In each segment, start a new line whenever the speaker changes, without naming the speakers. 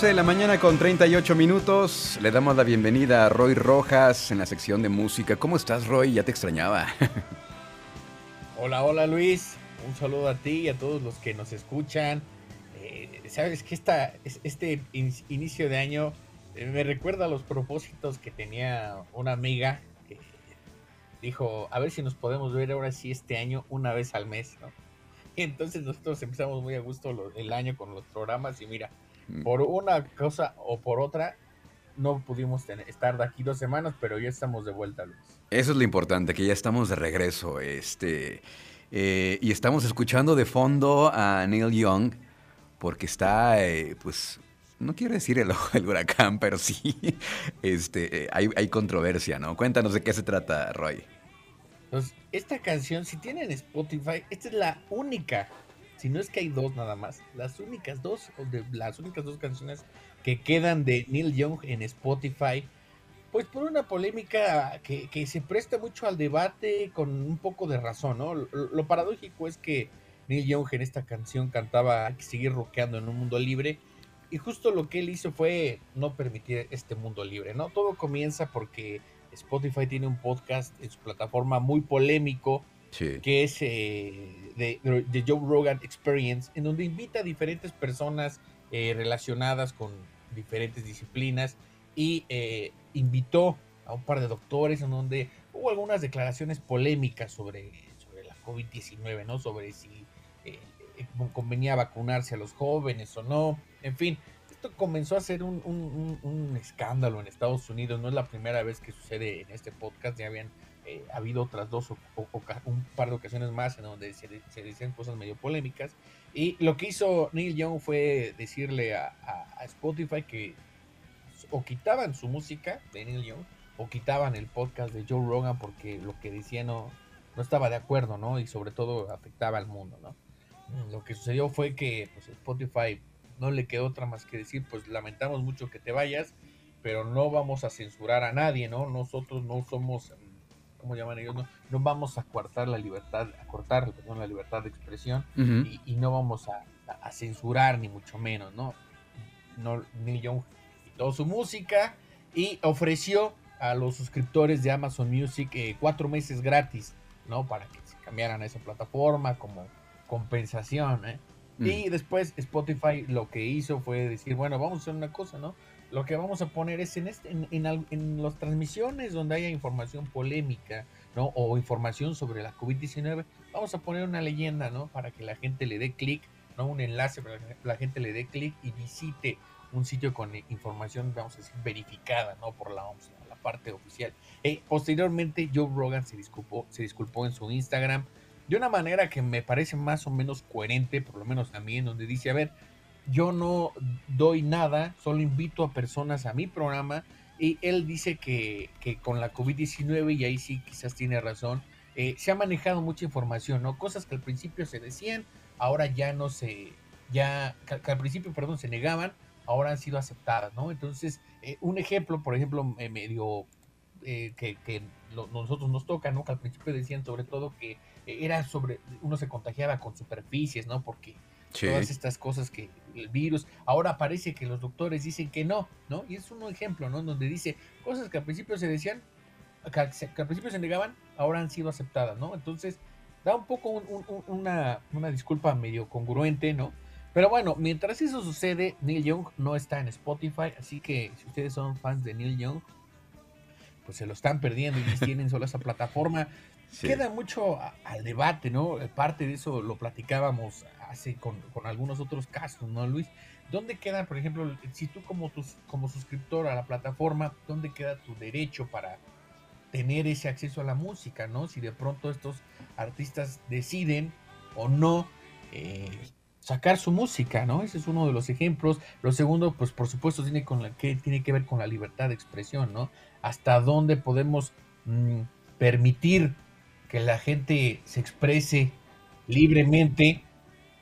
11 de la mañana con 38 minutos. Le damos la bienvenida a Roy Rojas en la sección de música. ¿Cómo estás, Roy? Ya te extrañaba.
hola, hola, Luis. Un saludo a ti y a todos los que nos escuchan. Eh, Sabes que esta, este inicio de año eh, me recuerda a los propósitos que tenía una amiga que dijo, a ver si nos podemos ver ahora sí este año una vez al mes, ¿no? Y entonces nosotros empezamos muy a gusto el año con los programas y mira, por una cosa o por otra, no pudimos estar de aquí dos semanas, pero ya estamos de vuelta, Luis.
Eso es lo importante, que ya estamos de regreso. Este, eh, y estamos escuchando de fondo a Neil Young, porque está, eh, pues, no quiero decir el ojo del huracán, pero sí, este, eh, hay, hay, controversia, ¿no? Cuéntanos de qué se trata, Roy.
Pues, esta canción, si tienen Spotify, esta es la única si no es que hay dos nada más, las únicas dos, las únicas dos canciones que quedan de Neil Young en Spotify, pues por una polémica que, se presta mucho al debate con un poco de razón, ¿no? Lo, paradójico es que Neil Young en esta canción cantaba que seguir rockeando en un mundo libre y justo lo que él hizo fue no permitir este mundo libre, ¿no? Todo comienza porque Spotify tiene un podcast en su plataforma muy polémico que es eh, de, Joe Rogan Experience, en donde invita a diferentes personas eh, relacionadas con diferentes disciplinas y eh, invitó a un par de doctores en donde hubo algunas declaraciones polémicas sobre, sobre la COVID-19, ¿no? Sobre si convenía vacunarse a los jóvenes o no, en fin. Esto comenzó a ser un, un escándalo en Estados Unidos, no es la primera vez que sucede en este podcast, ya habían eh, ha habido otras dos o, un par de ocasiones más en donde se, se, decían cosas medio polémicas. Y lo que hizo Neil Young fue decirle a, Spotify que o quitaban su música de Neil Young o quitaban el podcast de Joe Rogan porque lo que decía no, no estaba de acuerdo, ¿no? Y sobre todo afectaba al mundo, ¿no? Lo que sucedió fue que pues, Spotify no le quedó otra más que decir, pues lamentamos mucho que te vayas, pero no vamos a censurar a nadie, ¿no? Nosotros no somos como llaman ellos, no, vamos a cortar la libertad, a cortar perdón, la libertad de expresión y, no vamos a, censurar ni mucho menos, ¿no? no Neil Young quitó su música y ofreció a los suscriptores de Amazon Music eh, cuatro meses gratis, ¿no? Para que se cambiaran a esa plataforma como compensación, ¿eh? Mm. Y después Spotify lo que hizo fue decir, bueno, vamos a hacer una cosa, ¿no? Lo que vamos a poner es en, este, en, en, las transmisiones donde haya información polémica, ¿no? O información sobre la COVID-19, vamos a poner una leyenda, ¿no? Para que la gente le dé clic, ¿no? Un enlace para que la gente le dé clic y visite un sitio con información, vamos a decir, verificada, ¿no? Por la OMS, la parte oficial. Eh, posteriormente, Joe Rogan se disculpó, se disculpó en su Instagram de una manera que me parece más o menos coherente, por lo menos a mí, en donde dice, a ver, yo no doy nada, solo invito a personas a mi programa y él dice que, con la COVID-19, y ahí sí quizás tiene razón, eh, se ha manejado mucha información, ¿no? Cosas que al principio se decían, ahora ya no se, ya, que, al principio, perdón, se negaban, ahora han sido aceptadas, ¿no? Entonces, eh, un ejemplo, por ejemplo, medio eh, que, que nosotros nos toca, ¿no? Que al principio decían sobre todo que era sobre, uno se contagiaba con superficies, ¿no? Porque todas estas cosas que el virus, ahora parece que los doctores dicen que no, ¿no? Y es un ejemplo, ¿no? Donde dice cosas que al principio se decían, que, al principio se negaban, ahora han sido aceptadas, ¿no? Entonces, da un poco una, una disculpa medio congruente, ¿no? Pero bueno, mientras eso sucede, Neil Young no está en Spotify, así que si ustedes son fans de Neil Young, pues se lo están perdiendo y tienen solo esa plataforma. Queda mucho al debate, ¿no? Parte de eso lo platicábamos con, algunos otros casos, ¿no, Luis? ¿Dónde queda, por ejemplo, si tú como, como suscriptor a la plataforma, dónde queda tu derecho para tener ese acceso a la música, ¿no? Si de pronto estos artistas deciden o no eh, sacar su música, ¿no? Ese es uno de los ejemplos. Lo segundo, pues por supuesto, tiene, con la, que, tiene que ver con la libertad de expresión, ¿no? Hasta dónde podemos mm, permitir que la gente se exprese libremente,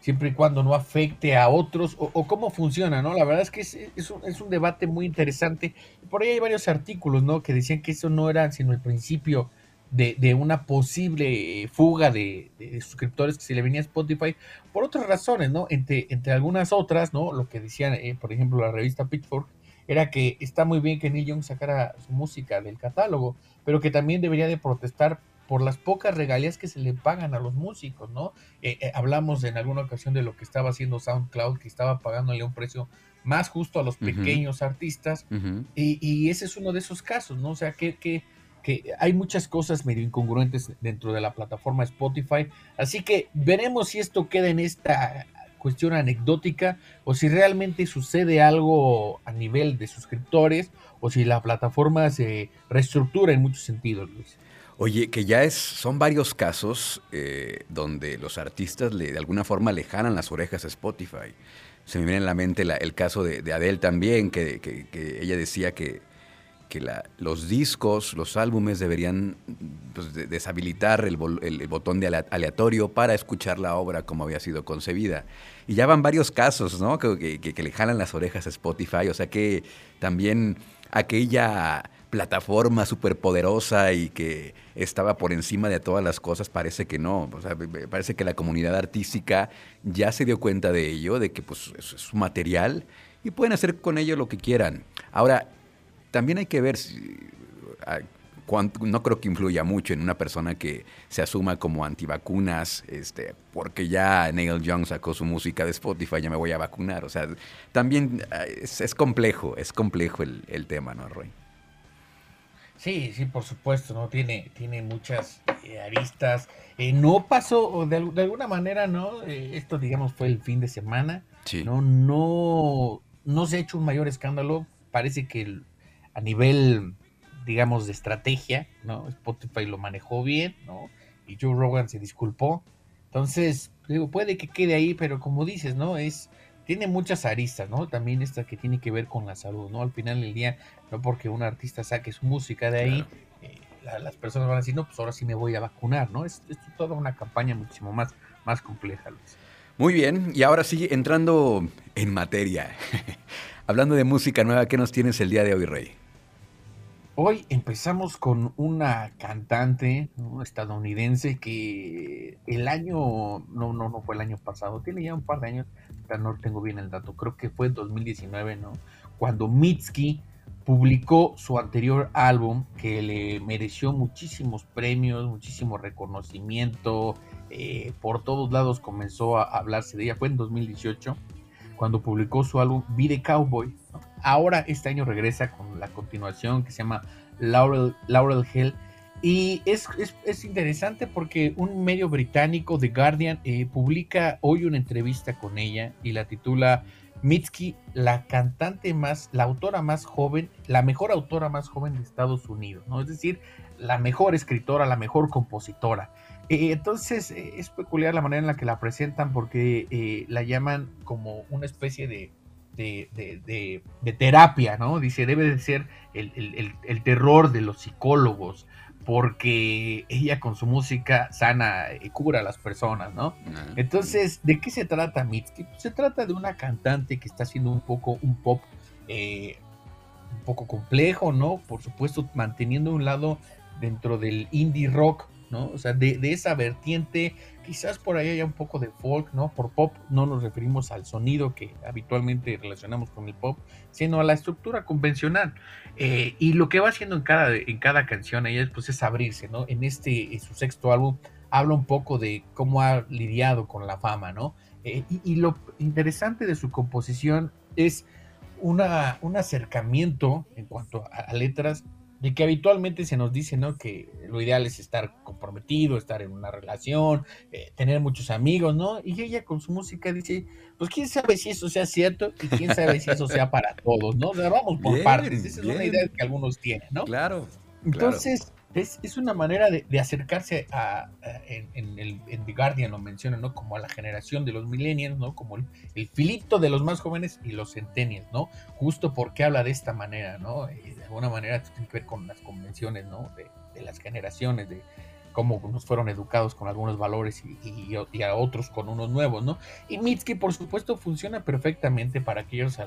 siempre y cuando no afecte a otros, o, cómo funciona, ¿no? La verdad es que es, un, es, un, debate muy interesante. Por ahí hay varios artículos, ¿no? Que decían que eso no era sino el principio de, una posible fuga de, suscriptores que se le venía a Spotify por otras razones, ¿no? Entre, entre algunas otras, ¿no? Lo que decían, eh, por ejemplo, la revista Pitchfork, era que está muy bien que Neil Young sacara su música del catálogo, pero que también debería de protestar por las pocas regalías que se le pagan a los músicos, ¿no? Eh, hablamos en alguna ocasión de lo que estaba haciendo SoundCloud, que estaba pagándole un precio más justo a los pequeños artistas, y, y, ese es uno de esos casos, ¿no? O sea, que, que que hay muchas cosas medio incongruentes dentro de la plataforma Spotify. Así que veremos si esto queda en esta cuestión anecdótica o si realmente sucede algo a nivel de suscriptores o si la plataforma se reestructura en muchos sentidos, Luis.
Oye, que ya es, son varios casos eh, donde los artistas le, de alguna forma le jalan las orejas a Spotify. Se me viene en la mente el caso de, Adele también, que, ella decía que los discos, los álbumes deberían pues, deshabilitar el, botón de aleatorio para escuchar la obra como había sido concebida. Y ya van varios casos, ¿no? Que, le jalan las orejas a Spotify, o sea que también aquella plataforma superpoderosa y que estaba por encima de todas las cosas, parece que no. O sea, parece que la comunidad artística ya se dio cuenta de ello, de que pues, es su material y pueden hacer con ello lo que quieran. Ahora, también hay que ver si, no creo que influya mucho en una persona que se asuma como antivacunas, este, porque ya Neil Young sacó su música de Spotify, ya me voy a vacunar. O sea, también ah, es, complejo, es complejo el, tema, ¿no, Roy?
Sí, sí, por supuesto, ¿no? Tiene, tiene muchas eh, aristas. Eh, no pasó, de, de, alguna manera, ¿no? Eh, esto, digamos, fue el fin de semana. Sí. No, no, no se ha hecho un mayor escándalo. Parece que el, a nivel, digamos, de estrategia, ¿no? Spotify lo manejó bien, ¿no? Y Joe Rogan se disculpó. Entonces, digo, puede que quede ahí, pero como dices, ¿no? Es, tiene muchas aristas, ¿no? También esta que tiene que ver con la salud, ¿no? Al final del día, no porque un artista saque su música de ahí, eh, las personas van a decir, no, pues ahora sí me voy a vacunar, ¿no? Es, es toda una campaña muchísimo más, más compleja, Luis.
Muy bien, y ahora sí, entrando en materia. Hablando de música nueva, ¿qué nos tienes el día de hoy, Rey?
Hoy empezamos con una cantante estadounidense que el año, no, no, no fue el año pasado, tiene ya un par de años, no tengo bien el dato, creo que fue 2019, ¿no? Cuando Mitski publicó su anterior álbum que le mereció muchísimos premios, muchísimo reconocimiento, eh, por todos lados comenzó a hablarse de ella, fue en 2018 cuando publicó su álbum Be the Cowboy. Ahora este año regresa con la continuación que se llama Laurel, Laurel Hill. Y es, es, interesante porque un medio británico, The Guardian, eh, publica hoy una entrevista con ella y la titula Mitski, la cantante más, la autora más joven, la mejor autora más joven de Estados Unidos, ¿no? Es decir, la mejor escritora, la mejor compositora. Eh, entonces eh, es peculiar la manera en la que la presentan porque la llaman como una especie de, de, terapia, ¿no? Dice, debe de ser el, terror de los psicólogos porque ella con su música sana cura a las personas, ¿no? Entonces, ¿de qué se trata Mitski? Pues, se trata de una cantante que está haciendo un poco un pop un poco complejo, ¿no? Por supuesto, manteniendo un lado dentro del indie rock ¿no? O sea, de, esa vertiente, quizás por ahí haya un poco de folk, ¿no? Por pop no nos referimos al sonido que habitualmente relacionamos con el pop, sino a la estructura convencional. Eh, y lo que va haciendo en cada, en cada canción ella pues es abrirse, ¿no? En este, en su sexto álbum, habla un poco de cómo ha lidiado con la fama, ¿no? Eh, y, lo interesante de su composición es una, un acercamiento en cuanto a letras de que habitualmente se nos dice, ¿no? Que lo ideal es estar comprometido, estar en una relación, eh, tener muchos amigos, ¿no? Y ella con su música dice, pues quién sabe si eso sea cierto y quién sabe si eso sea para todos, ¿no? O sea, vamos por partes, esa es una idea que algunos tienen, ¿no?
Claro.
Entonces, es, una manera de, acercarse a, en, el, en, The Guardian lo menciona, ¿no? Como a la generación de los millennials, ¿no? Como el, filito de los más jóvenes y los centennials, ¿no? Justo porque habla de esta manera, ¿no? De alguna manera tiene que ver con las convenciones, ¿no? De, de las generaciones, de, cómo nos fueron educados con algunos valores y, a otros con unos nuevos, ¿no? Y Mitski, por supuesto, funciona perfectamente para aquellos a,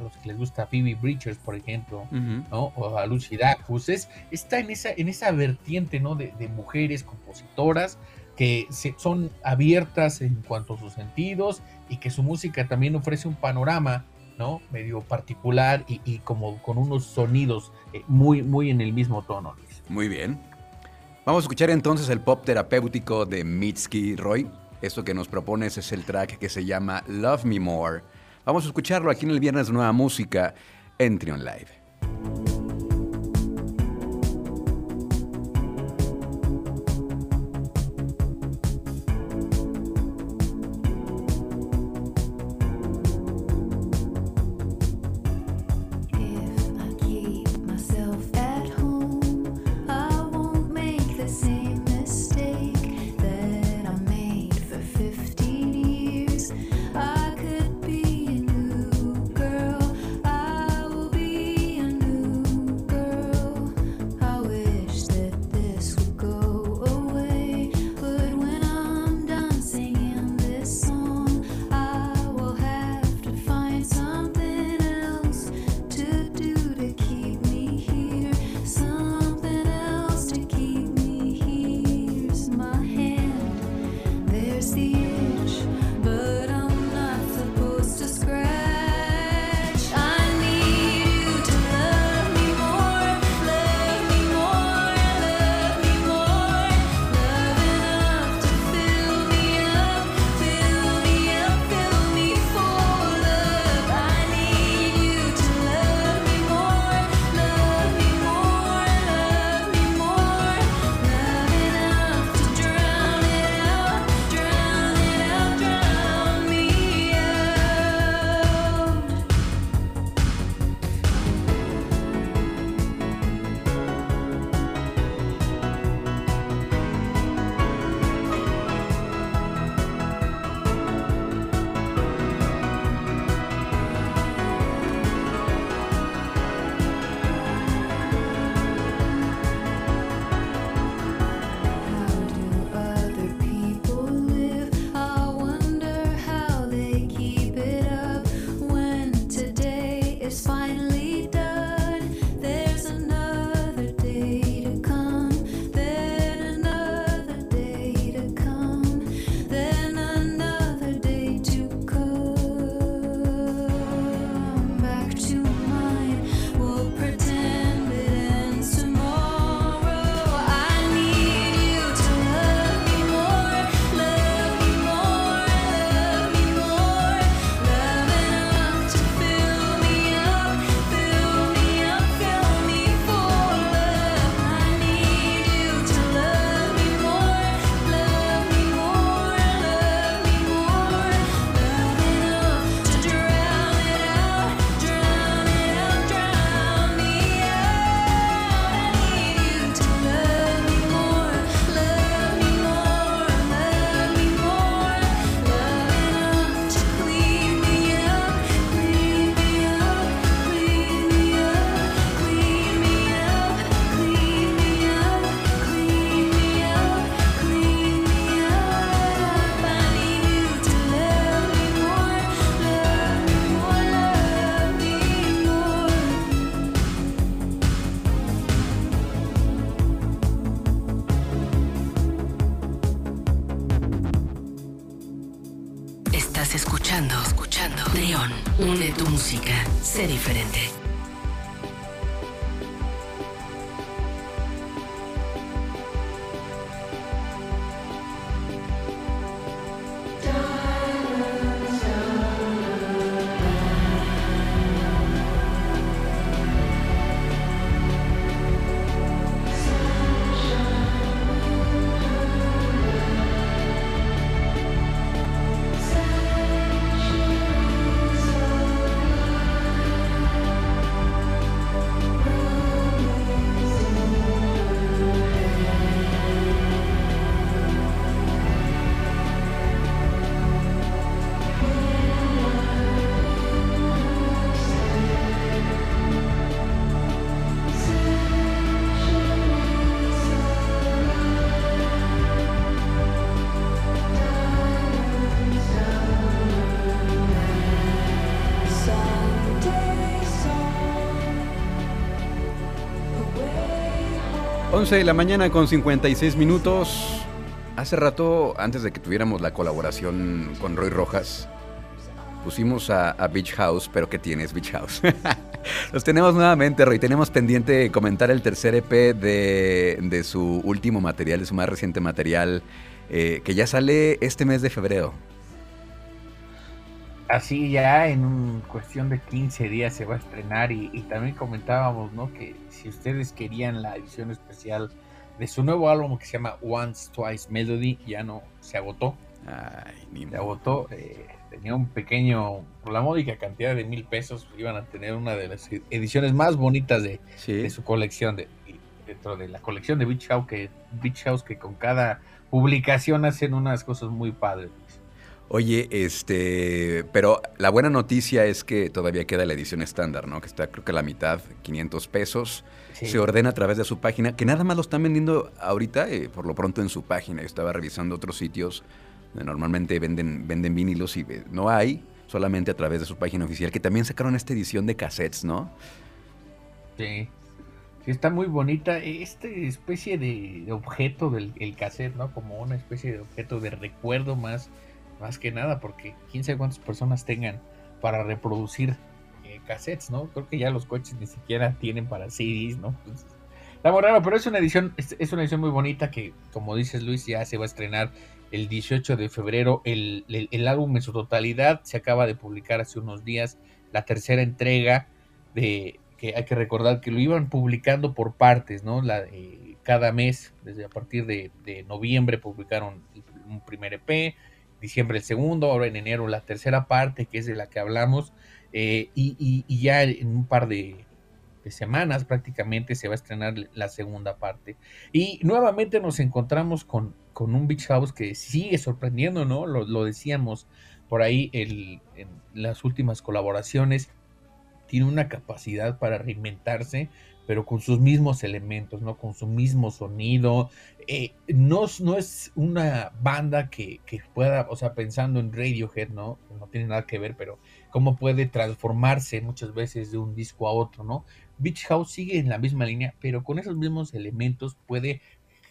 los que les gusta Phoebe Bridgers, por ejemplo, ¿no? O a Lucy Dacus. está en esa, en esa vertiente, ¿no? De, mujeres compositoras que son abiertas en cuanto a sus sentidos y que su música también ofrece un panorama ¿no? Medio particular y, como con unos sonidos eh, muy, muy en el mismo tono, Luis.
Muy bien. Vamos a escuchar entonces el pop terapéutico de Mitski Roy. Esto que nos propones es el track que se llama Love Me More. Vamos a escucharlo aquí en el Viernes Nueva Música en Trion Live.
Diferente.
11 de la mañana con 56 minutos. Hace rato, antes de que tuviéramos la colaboración con Roy Rojas, pusimos a, Beach House, pero ¿qué tienes Beach House? Los tenemos nuevamente, Roy. Tenemos pendiente comentar el tercer EP de, su último material, de su más reciente material, eh, que ya sale este mes de febrero.
Así ya en cuestión de 15 días se va a estrenar y, y también comentábamos, ¿no? Que si ustedes querían la edición especial de su nuevo álbum que se llama Once Twice Melody, ya no se agotó. Ay, se agotó. Eh, tenía un pequeño, por la módica cantidad de mil pesos, iban a tener una de las ediciones más bonitas de, su colección, de, dentro de la colección de Beach House, que, Beach House, que con cada publicación hacen unas cosas muy padres.
Oye, este, pero la buena noticia es que todavía queda la edición estándar, ¿no? Que está creo que a la mitad, 500 pesos. Se ordena a través de su página, que nada más lo están vendiendo ahorita, eh, por lo pronto en su página. Yo estaba revisando otros sitios donde normalmente venden, venden vinilos y eh, no hay, solamente a través de su página oficial, que también sacaron esta edición de cassettes, ¿no?
Sí. Sí, está muy bonita. Esta especie de, objeto del cassette, ¿no? Como una especie de objeto de recuerdo más más que nada, porque quién sabe cuántas personas tengan para reproducir eh, cassettes, ¿no? Creo que ya los coches ni siquiera tienen para CDs, ¿no? está muy raro, pero es una edición, es, una edición muy bonita que, como dices Luis, ya se va a estrenar el 18 de febrero. El, el, álbum en su totalidad se acaba de publicar hace unos días, la tercera entrega de que hay que recordar que lo iban publicando por partes, ¿no? La, cada mes, desde a partir de, de noviembre publicaron un primer EP, diciembre el segundo, ahora en enero la tercera parte, que es de la que hablamos, eh, y, ya en un par de, semanas prácticamente se va a estrenar la segunda parte. Y nuevamente nos encontramos con, con un Beach House que sigue sorprendiendo, ¿no? Lo, decíamos por ahí en las últimas colaboraciones, tiene una capacidad para reinventarse, pero con sus mismos elementos, ¿no? Con su mismo sonido. Eh, no, no es una banda que, pueda, o sea, pensando en Radiohead, ¿no? No tiene nada que ver, pero cómo puede transformarse muchas veces de un disco a otro, ¿no? Beach House sigue en la misma línea, pero con esos mismos elementos puede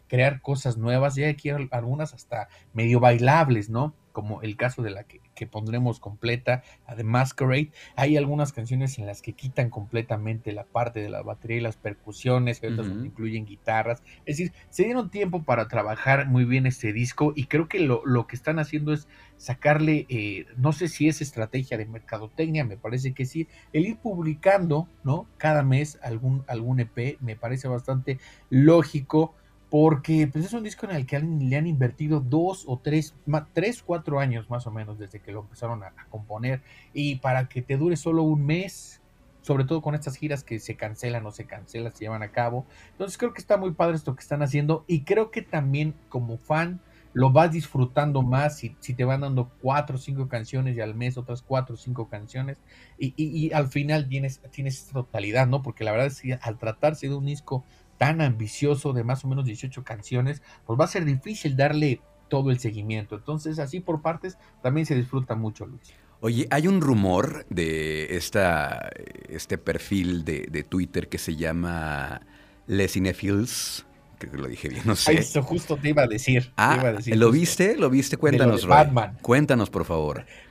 crear cosas nuevas, y aquí algunas hasta medio bailables, ¿no? Como el caso de la que, pondremos completa, la de Masquerade. Hay algunas canciones en las que quitan completamente la parte de la batería y las percusiones, otras donde incluyen guitarras. Es decir, se dieron tiempo para trabajar muy bien este disco y creo que lo, que están haciendo es sacarle, eh, no sé si es estrategia de mercadotecnia, me parece que sí, el ir publicando, ¿no? Cada mes algún, algún EP, me parece bastante lógico porque pues, es un disco en el que le han invertido dos o tres, tres, cuatro años más o menos desde que lo empezaron a, componer y para que te dure solo un mes, sobre todo con estas giras que se cancelan o se cancelan, se llevan a cabo. Entonces creo que está muy padre esto que están haciendo y creo que también como fan lo vas disfrutando más si, si te van dando cuatro o cinco canciones y al mes otras cuatro o cinco canciones y, y, al final tienes, tienes totalidad, ¿no? Porque la verdad es que al tratarse de un disco tan ambicioso de más o menos 18 canciones, pues va a ser difícil darle todo el seguimiento. Entonces, así por partes, también se disfruta mucho, Luis.
Oye, hay un rumor de esta, este perfil de, Twitter que se llama Les Cinephiles. Creo que lo dije bien, no sé.
Eso justo te iba a decir.
Ah, ¿lo viste? ¿Lo viste? Cuéntanos, Roy. Batman. Cuéntanos, por favor.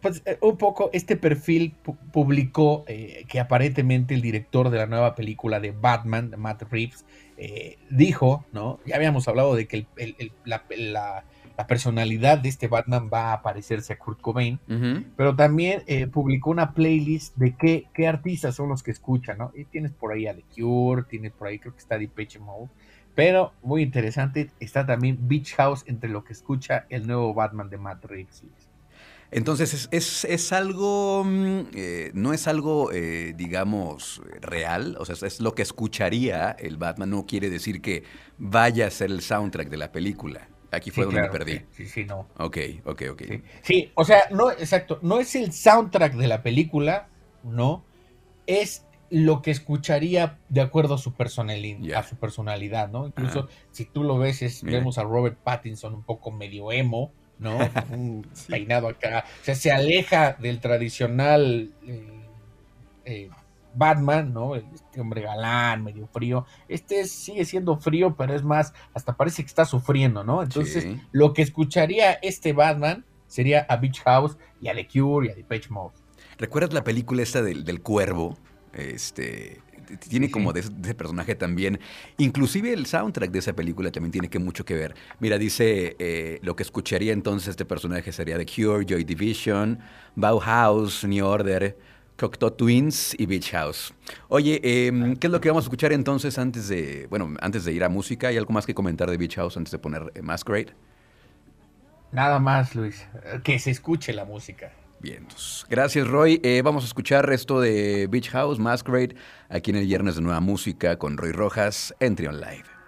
pues eh, un poco este perfil pu- publicó eh, que aparentemente el director de la nueva película de Batman, Matt Reeves, eh, dijo, ¿no? Ya habíamos hablado de que el- el- el- la, la- la personalidad de este Batman va a parecerse a Kurt Cobain, pero también eh, publicó una playlist de qué, qué artistas son los que escuchan, ¿no? Y tienes por ahí a The Cure, tienes por ahí creo que está Depeche Mode, pero muy interesante, está también Beach House entre lo que escucha el nuevo Batman de Matt Reeves.
Entonces es, es- es algo, mm, eh, no es algo, eh, digamos, real, o sea, es- lo que escucharía el Batman, no quiere decir que vaya a ser el soundtrack de la película. Aquí fue
Sí,
donde
claro,
me perdí.
Sí, sí, sí, no.
Ok, ok, ok.
Sí. Sí, o sea, no, exacto, no es el soundtrack de la película, no, es lo que escucharía de acuerdo a su personalidad, a su personalidad, ¿no? Incluso
Ajá.
si tú lo ves, es- vemos a Robert Pattinson un poco medio emo, ¿no? Un
Sí.
peinado acá, o sea, se aleja del tradicional eh, eh, Batman, ¿no? Este hombre galán, medio frío. Este es- sigue siendo frío, pero es más, hasta parece que está sufriendo, ¿no? Entonces,
Sí.
lo que escucharía este Batman sería a Beach House y a The Cure y a Depeche Mode.
¿Recuerdas la película esta del, del cuervo? Este, tiene como de, ese- de ese personaje también. Inclusive el soundtrack de esa película también tiene que mucho que ver. Mira, dice, eh, lo que escucharía entonces este personaje sería The Cure, Joy Division, Bauhaus, New Order, Cocteau Twins y Beach House. Oye, em, ¿qué es lo que vamos a escuchar entonces antes de, bueno, antes de ir a música? ¿Hay algo más que comentar de Beach House antes de poner eh, Masquerade?
Nada más, Luis, eh, que se escuche la música.
Gracias Roy. Eh, vamos a escuchar resto de Beach House, Masquerade, aquí en el Viernes de Nueva Música con Roy Rojas en Trion Live.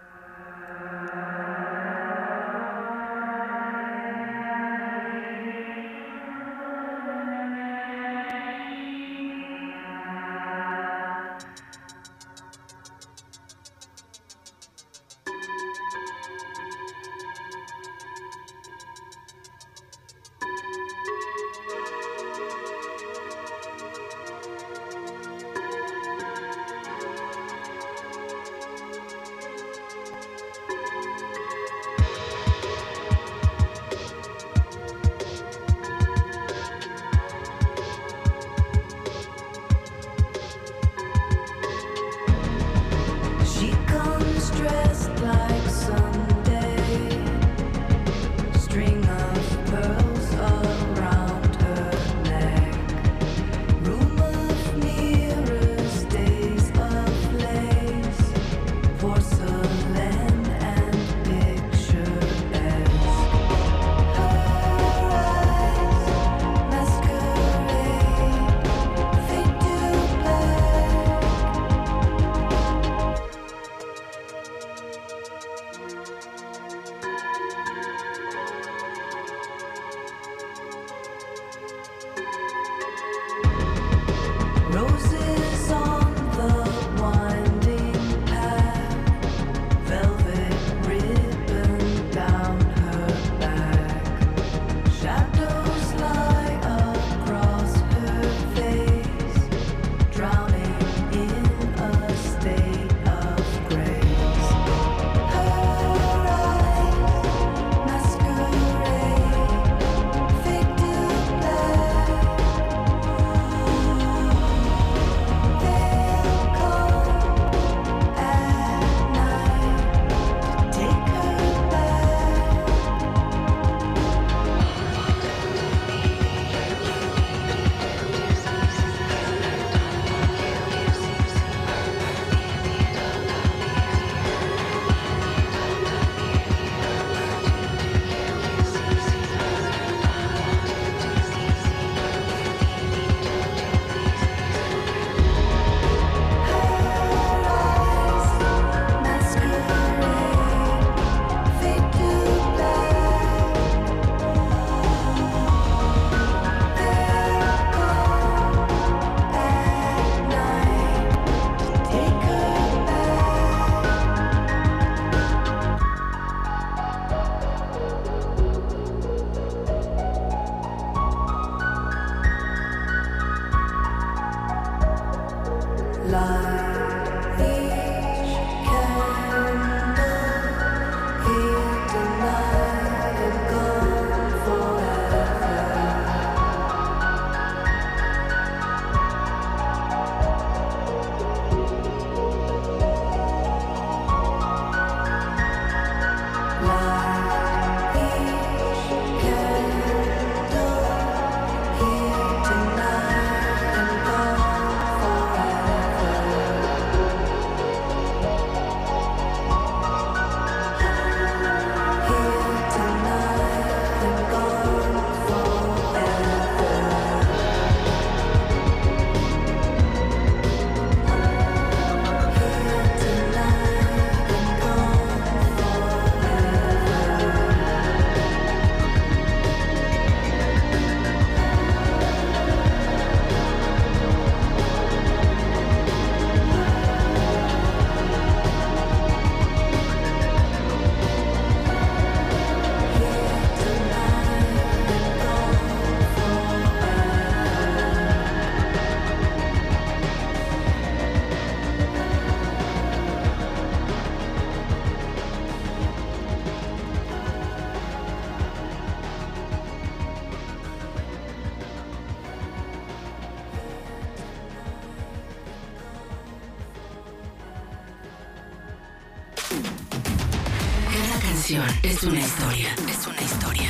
Es una historia. Es una historia.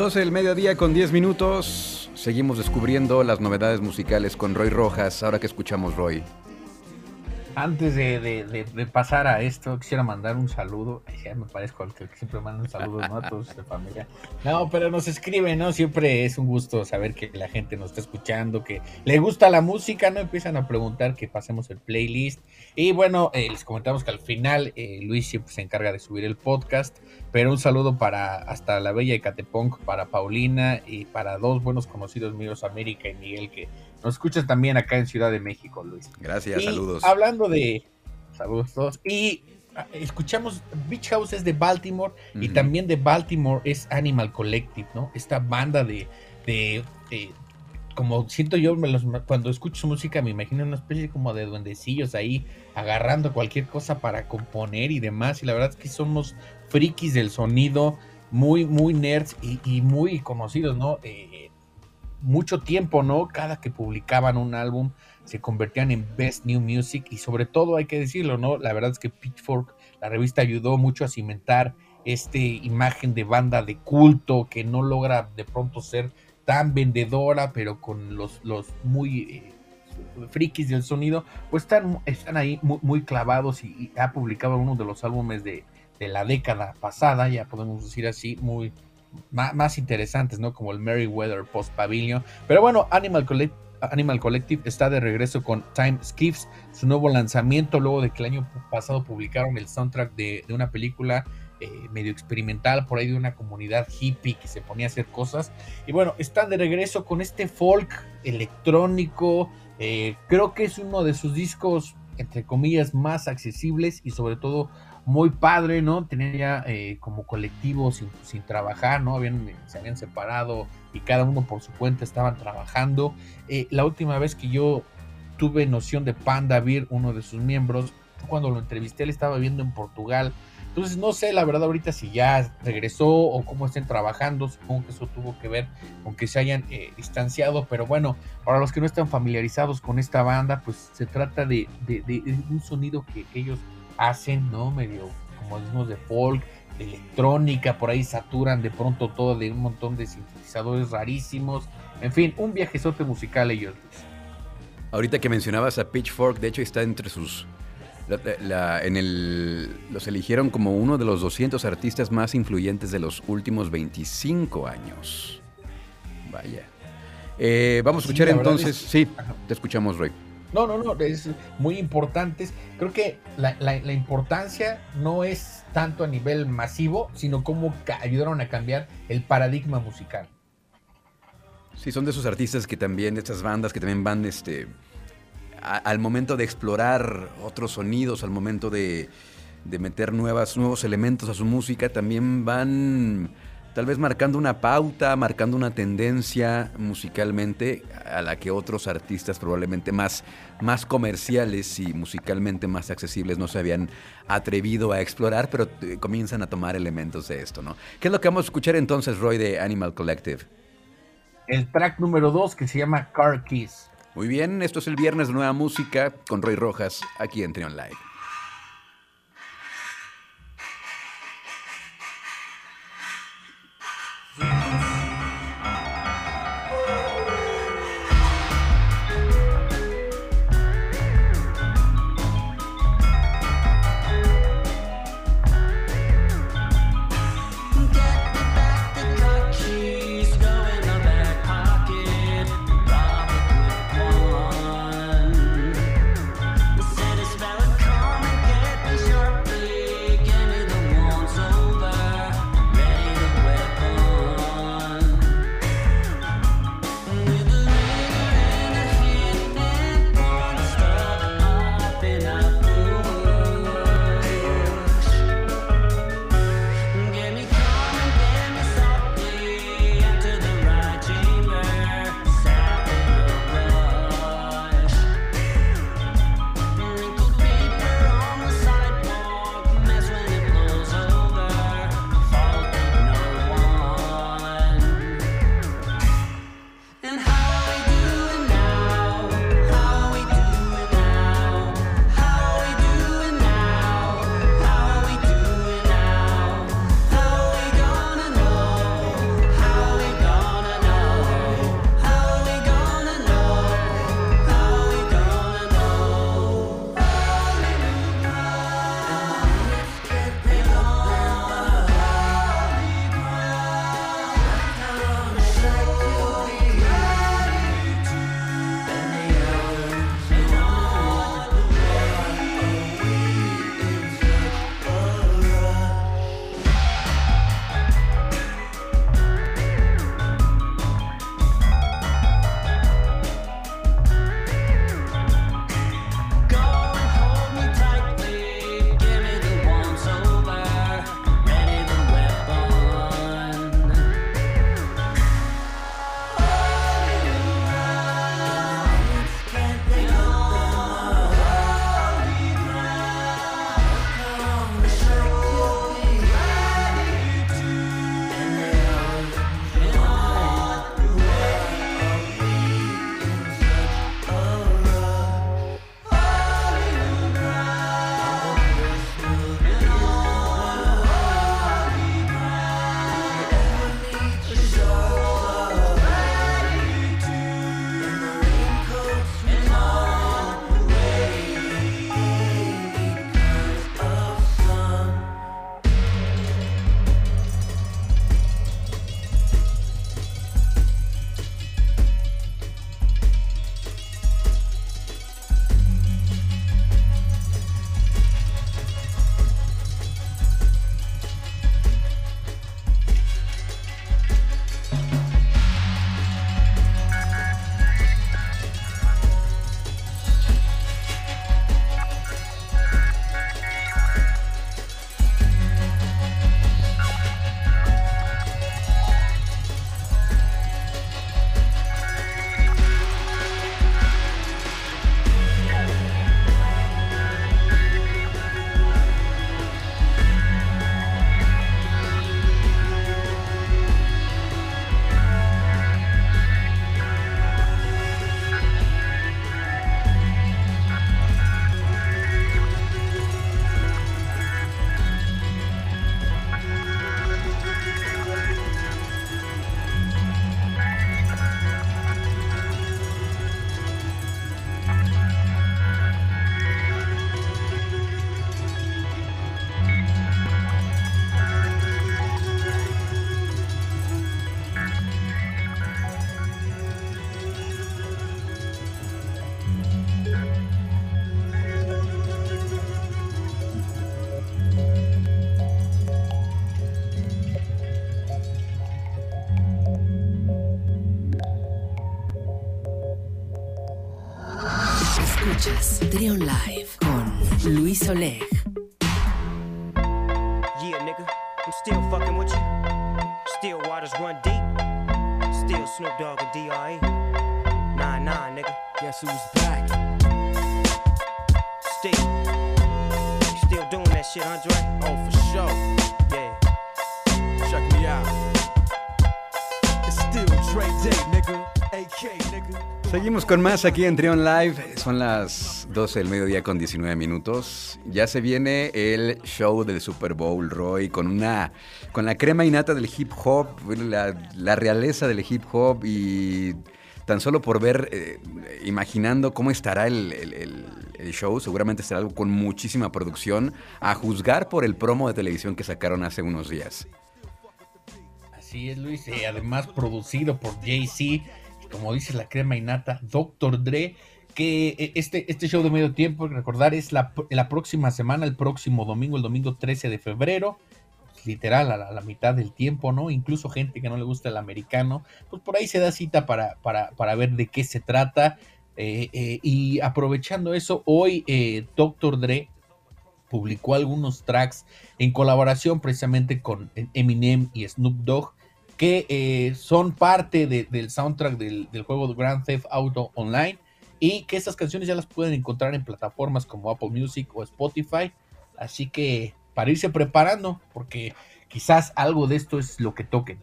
Dos del mediodía con 10 minutos. Seguimos descubriendo las novedades musicales con Roy Rojas. Ahora que escuchamos Roy.
Antes de, pasar a esto, quisiera mandar un saludo. Ya me parezco al que siempre manda un saludo ¿no? a todos de familia. No, pero nos escriben, ¿no? Siempre es un gusto saber que la gente nos está escuchando, que le gusta la música, ¿no? Empiezan a preguntar que pasemos el playlist. Y bueno, eh, les comentamos que al final eh, Luis siempre se encarga de subir el podcast. Pero un saludo para hasta la bella Ecatepunk, para Paulina y para dos buenos conocidos míos, América y Miguel, que nos escuchan también acá en Ciudad de México, Luis.
Gracias,
Y
saludos.
Hablando de. Saludos todos. Y ah, escuchamos Beach House es de Baltimore y también de Baltimore es Animal Collective, ¿no? Esta banda de. de, de- como siento yo, me los- cuando escucho su música, me imagino una especie como de duendecillos ahí agarrando cualquier cosa para componer y demás. Y la verdad es que somos frikis del sonido, muy, muy nerds y, y muy conocidos, ¿no? Eh, mucho tiempo, ¿no? Cada que publicaban un álbum se convertían en Best New Music y sobre todo hay que decirlo, ¿no? La verdad es que Pitchfork, la revista ayudó mucho a cimentar esta imagen de banda de culto que no logra de pronto ser tan vendedora, pero con los, los muy eh, frikis del sonido, pues están, están ahí muy, muy clavados y, ha publicado uno de los álbumes de, de la década pasada, ya podemos decir así, muy más, interesantes, ¿no? Como el Merryweather Post Pavilion. Pero bueno, Animal, Collect- Animal Collective está de regreso con Time Skips, su nuevo lanzamiento, luego de que el año pasado publicaron el soundtrack de, de una película eh, medio experimental por ahí de una comunidad hippie que se ponía a hacer cosas. Y bueno, están de regreso con este folk electrónico. eh, creo que es uno de sus discos, entre comillas, más accesibles y sobre todo muy padre, ¿no? Tener ya eh, como colectivo sin, trabajar, ¿no? Habían, se habían separado y cada uno por su cuenta estaban trabajando. Eh, la última vez que yo tuve noción de Panda Beer, uno de sus miembros, cuando lo entrevisté, él estaba viviendo en Portugal. Entonces no sé la verdad ahorita si ya regresó o cómo estén trabajando, supongo que eso tuvo que ver con que se hayan eh, distanciado, pero bueno, para los que no están familiarizados con esta banda, pues se trata de un sonido que ellos hacen, ¿no? Medio, como decimos, de folk, de electrónica, por ahí saturan de pronto todo de un montón de sintetizadores rarísimos, en fin, un viajezote musical ellos. Luis.
Ahorita que mencionabas a Pitchfork, de hecho está entre sus... la- la- en el, los eligieron como uno de los 200 artistas más influyentes de los últimos 25 años. Vaya. Eh, vamos a escuchar entonces...
es-
Sí, te escuchamos, Roy.
No, no, no, es muy importantes. Creo que la, importancia no es tanto a nivel masivo, sino cómo ayudaron a cambiar el paradigma musical.
Sí, son de esos artistas que también, estas bandas que también van este, al momento de explorar otros sonidos, al momento de, de meter nuevas, nuevos elementos a su música, también van tal vez marcando una pauta, marcando una tendencia musicalmente a la que otros artistas probablemente más, más comerciales y musicalmente más accesibles no se habían atrevido a explorar, pero eh, comienzan a tomar elementos de esto, ¿no? ¿Qué es lo que vamos a escuchar entonces, Roy, de Animal Collective?
El track número 2 que se llama Car Kiss.
Muy bien, esto es el viernes de Nueva Música con Roy Rojas aquí en Trion Live.
Thank.
Live con Luis Oleg.
Yeah, nigga, I'm still fucking with you. Still waters run deep. Still Snoop Dogg and D.R.E. Nah, nah, nigga.
Guess who's back?
Still. Still doing that shit, Andre?
Oh, for sure.
Yeah.
Check me out. It's still Dre Day, nigga. AK, nigga.
Seguimos con más aquí en Trion Live. Son las 12 del mediodía con 19 minutos. Ya se viene el show del Super Bowl, Roy, con una con la crema innata del hip hop, la, la realeza del hip hop y tan solo por ver, eh, imaginando cómo estará el, el- el- show, seguramente será algo con muchísima producción, a juzgar por el promo de televisión que sacaron hace unos días.
Así es, Luis. eh, además, producido por Jay-Z, como dice la crema innata, Dr. Dre. Que eh, este, este show de medio tiempo, recordar, es la, la próxima semana, el próximo domingo, el domingo 13 de febrero. Literal, a la, mitad del tiempo, ¿no? Incluso gente que no le gusta el americano, pues por ahí se da cita para, para, para ver de qué se trata. eh, eh, y aprovechando eso, hoy eh, Dr. Dre publicó algunos tracks en colaboración precisamente con Eminem y Snoop Dogg, que son parte de- del soundtrack del, del juego Grand Theft Auto Online y que estas canciones ya las pueden encontrar en plataformas como Apple Music o Spotify. Así que para irse preparando, porque quizás algo de esto es lo que toquen.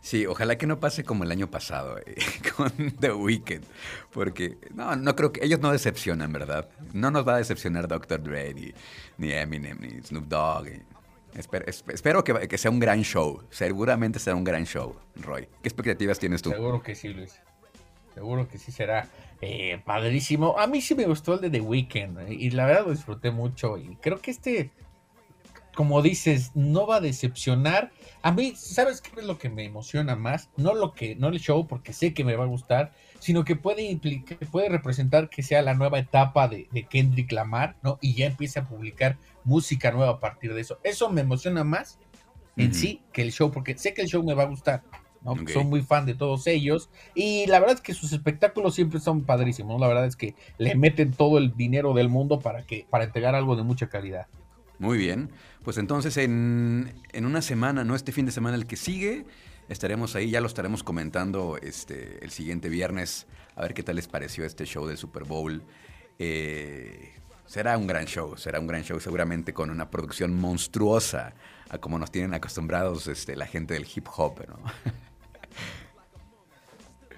Sí, ojalá que no pase como el año pasado eh, con The Weeknd, porque no, no creo que ellos no decepcionan, ¿verdad? No nos va a decepcionar Dr. Dre, ni, ni Eminem, ni Snoop Dogg. y- esper- esp- espero que, que sea un gran show, seguramente será un gran show, Roy. ¿Qué expectativas tienes tú?
Seguro que sí, Luis. Seguro que sí será eh, padrísimo. A mí sí me gustó el de The Weeknd eh, y la verdad lo disfruté mucho y creo que este, como dices, no va a decepcionar. A mí, ¿sabes qué es lo que me emociona más? No lo que, no el show, porque sé que me va a gustar, sino que puede implicar, puede representar que sea la nueva etapa de, de Kendrick Lamar, ¿no? Y ya empiece a publicar música nueva a partir de eso. Eso me emociona más en sí que el show, porque sé que el show me va a gustar. Soy muy fan de todos ellos y la verdad es que sus espectáculos siempre son padrísimos. ¿no? La verdad es que le meten todo el dinero del mundo para que para entregar algo de mucha calidad.
Muy bien, pues entonces en, en una semana, no este fin de semana, el que sigue, estaremos ahí, ya lo estaremos comentando este, el siguiente viernes, a ver qué tal les pareció este show del Super Bowl. Eh, será un gran show, será un gran show seguramente con una producción monstruosa, a como nos tienen acostumbrados este, la gente del hip hop. ¿no?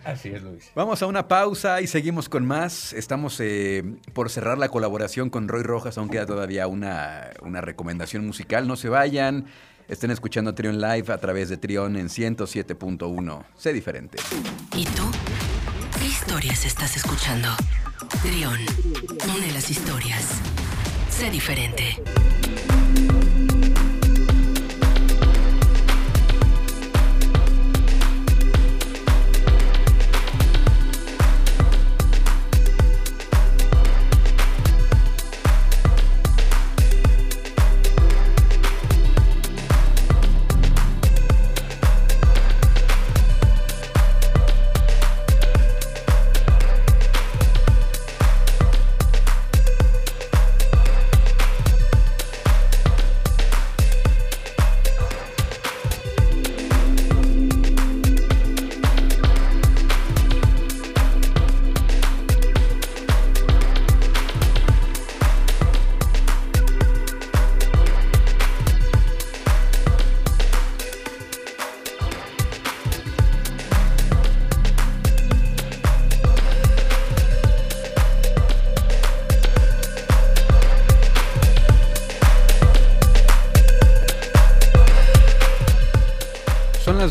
Así es, Luis.
Vamos a una pausa y seguimos con más. Estamos eh, por cerrar la colaboración con Roy Rojas, aún queda todavía una, una recomendación musical. No se vayan. Estén escuchando Trion Live a través de Trion en 107.1. Sé diferente.
¿Y tú? ¿Qué historias estás escuchando? Trión, une las historias. Sé diferente.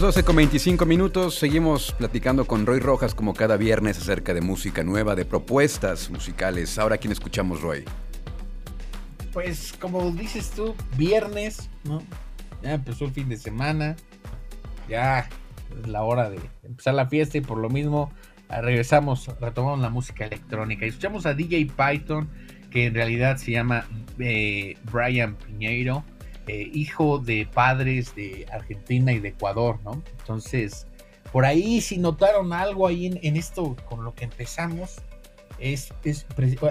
12 con 25 minutos. Seguimos platicando con Roy Rojas como cada viernes acerca de música nueva, de propuestas musicales. Ahora, ¿quién escuchamos, Roy?
Pues como dices tú, viernes, ¿no? Ya empezó el fin de semana. Ya es la hora de empezar la fiesta y por lo mismo ah, regresamos, retomamos la música electrónica. Y escuchamos a DJ Python, que en realidad se llama eh, Brian Piñeiro, eh, hijo de padres de Argentina y de Ecuador, ¿no? Entonces, por ahí si notaron algo ahí en, esto con lo que empezamos, es,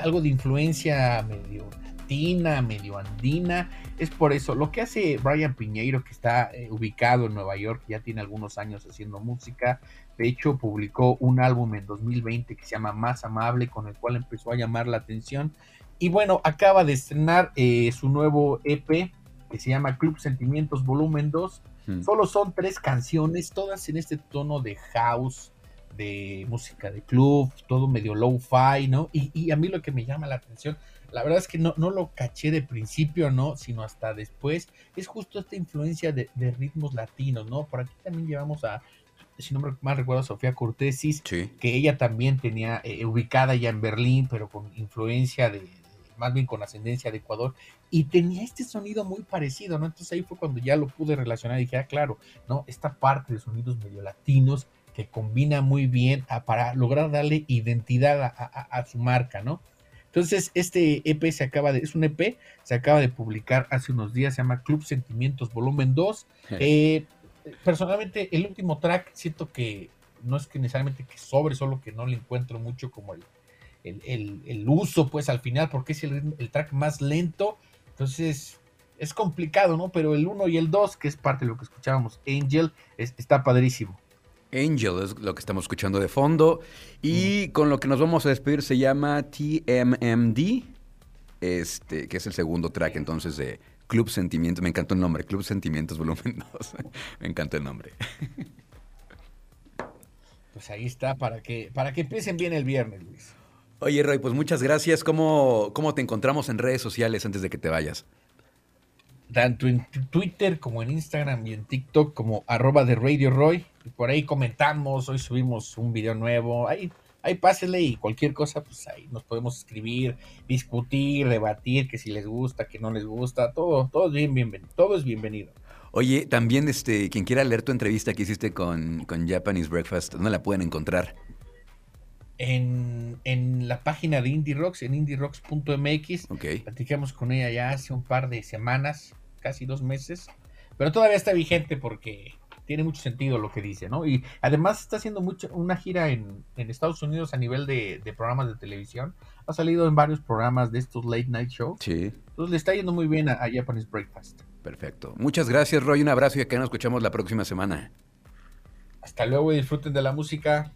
algo de influencia medio latina, medio andina. Es por eso lo que hace Brian Piñeiro, que está eh, ubicado en Nueva York, ya tiene algunos años haciendo música. De hecho, publicó un álbum en 2020 que se llama Más Amable, con el cual empezó a llamar la atención. Y bueno, acaba de estrenar eh, su nuevo EP que se llama Club Sentimientos Volumen 2.
Mm.
Solo son tres canciones, todas en este tono de house, de música de club, todo medio low-fi, ¿no? Y, y a mí lo que me llama la atención, la verdad es que no, no lo caché de principio, ¿no? Sino hasta después, es justo esta influencia de, de ritmos latinos, ¿no? Por aquí también llevamos a, si no me- mal recuerdo, a Sofía Cortesis,
Sí.
que ella también tenía eh, ubicada ya en Berlín, pero con influencia de- más bien con ascendencia de Ecuador, y tenía este sonido muy parecido, ¿no? Entonces ahí fue cuando ya lo pude relacionar y dije, ah, claro, ¿no? Esta parte de sonidos medio latinos que combina muy bien a- para lograr darle identidad a, a- a su marca, ¿no? Entonces, este EP se acaba de, es un EP, se acaba de publicar hace unos días, se llama Club Sentimientos Volumen 2. Eh, personalmente, el último track siento que no es que necesariamente que sobre, solo que no le encuentro mucho como el, el, el- el uso, pues al final, porque es el, el track más lento. Entonces, es complicado, ¿no? Pero el 1 y el 2, que es parte de lo que escuchábamos, Angel, es- está padrísimo.
Angel es lo que estamos escuchando de fondo. Y con lo que nos vamos a despedir se llama TMMD, este, que es el segundo track entonces de Club Sentimientos. Me encantó el nombre, Club Sentimientos Volumen 2. Me encantó el nombre.
Pues ahí está, para que, para que empiecen bien el viernes, Luis.
Oye, Roy, pues muchas gracias. ¿Cómo, ¿Cómo te encontramos en redes sociales antes de que te vayas?
tanto en Twitter como en Instagram y en TikTok como arroba de Radio Roy. Y por ahí comentamos, hoy subimos un video nuevo. Ahí, ahí pásele y cualquier cosa, pues ahí nos podemos escribir, discutir, debatir, que si les gusta, que no les gusta, todo, todo es bien, bienvenido, todo es bienvenido.
Oye, también este, quien quiera leer tu entrevista que hiciste con, con Japanese Breakfast, ¿dónde la pueden encontrar?
En, en la página de Indie Rocks, en indierocks.mx,
Ok.
platicamos con ella ya hace un par de semanas, casi dos meses, pero todavía está vigente porque tiene mucho sentido lo que dice, ¿no? Y además está haciendo mucho, una gira en, en Estados Unidos a nivel de, de programas de televisión. Ha salido en varios programas de estos late night show.
Sí,
Entonces le está yendo muy bien a, a Japanese Breakfast.
perfecto. Muchas gracias, Roy. Un abrazo y acá nos escuchamos la próxima semana.
Hasta luego y disfruten de la música.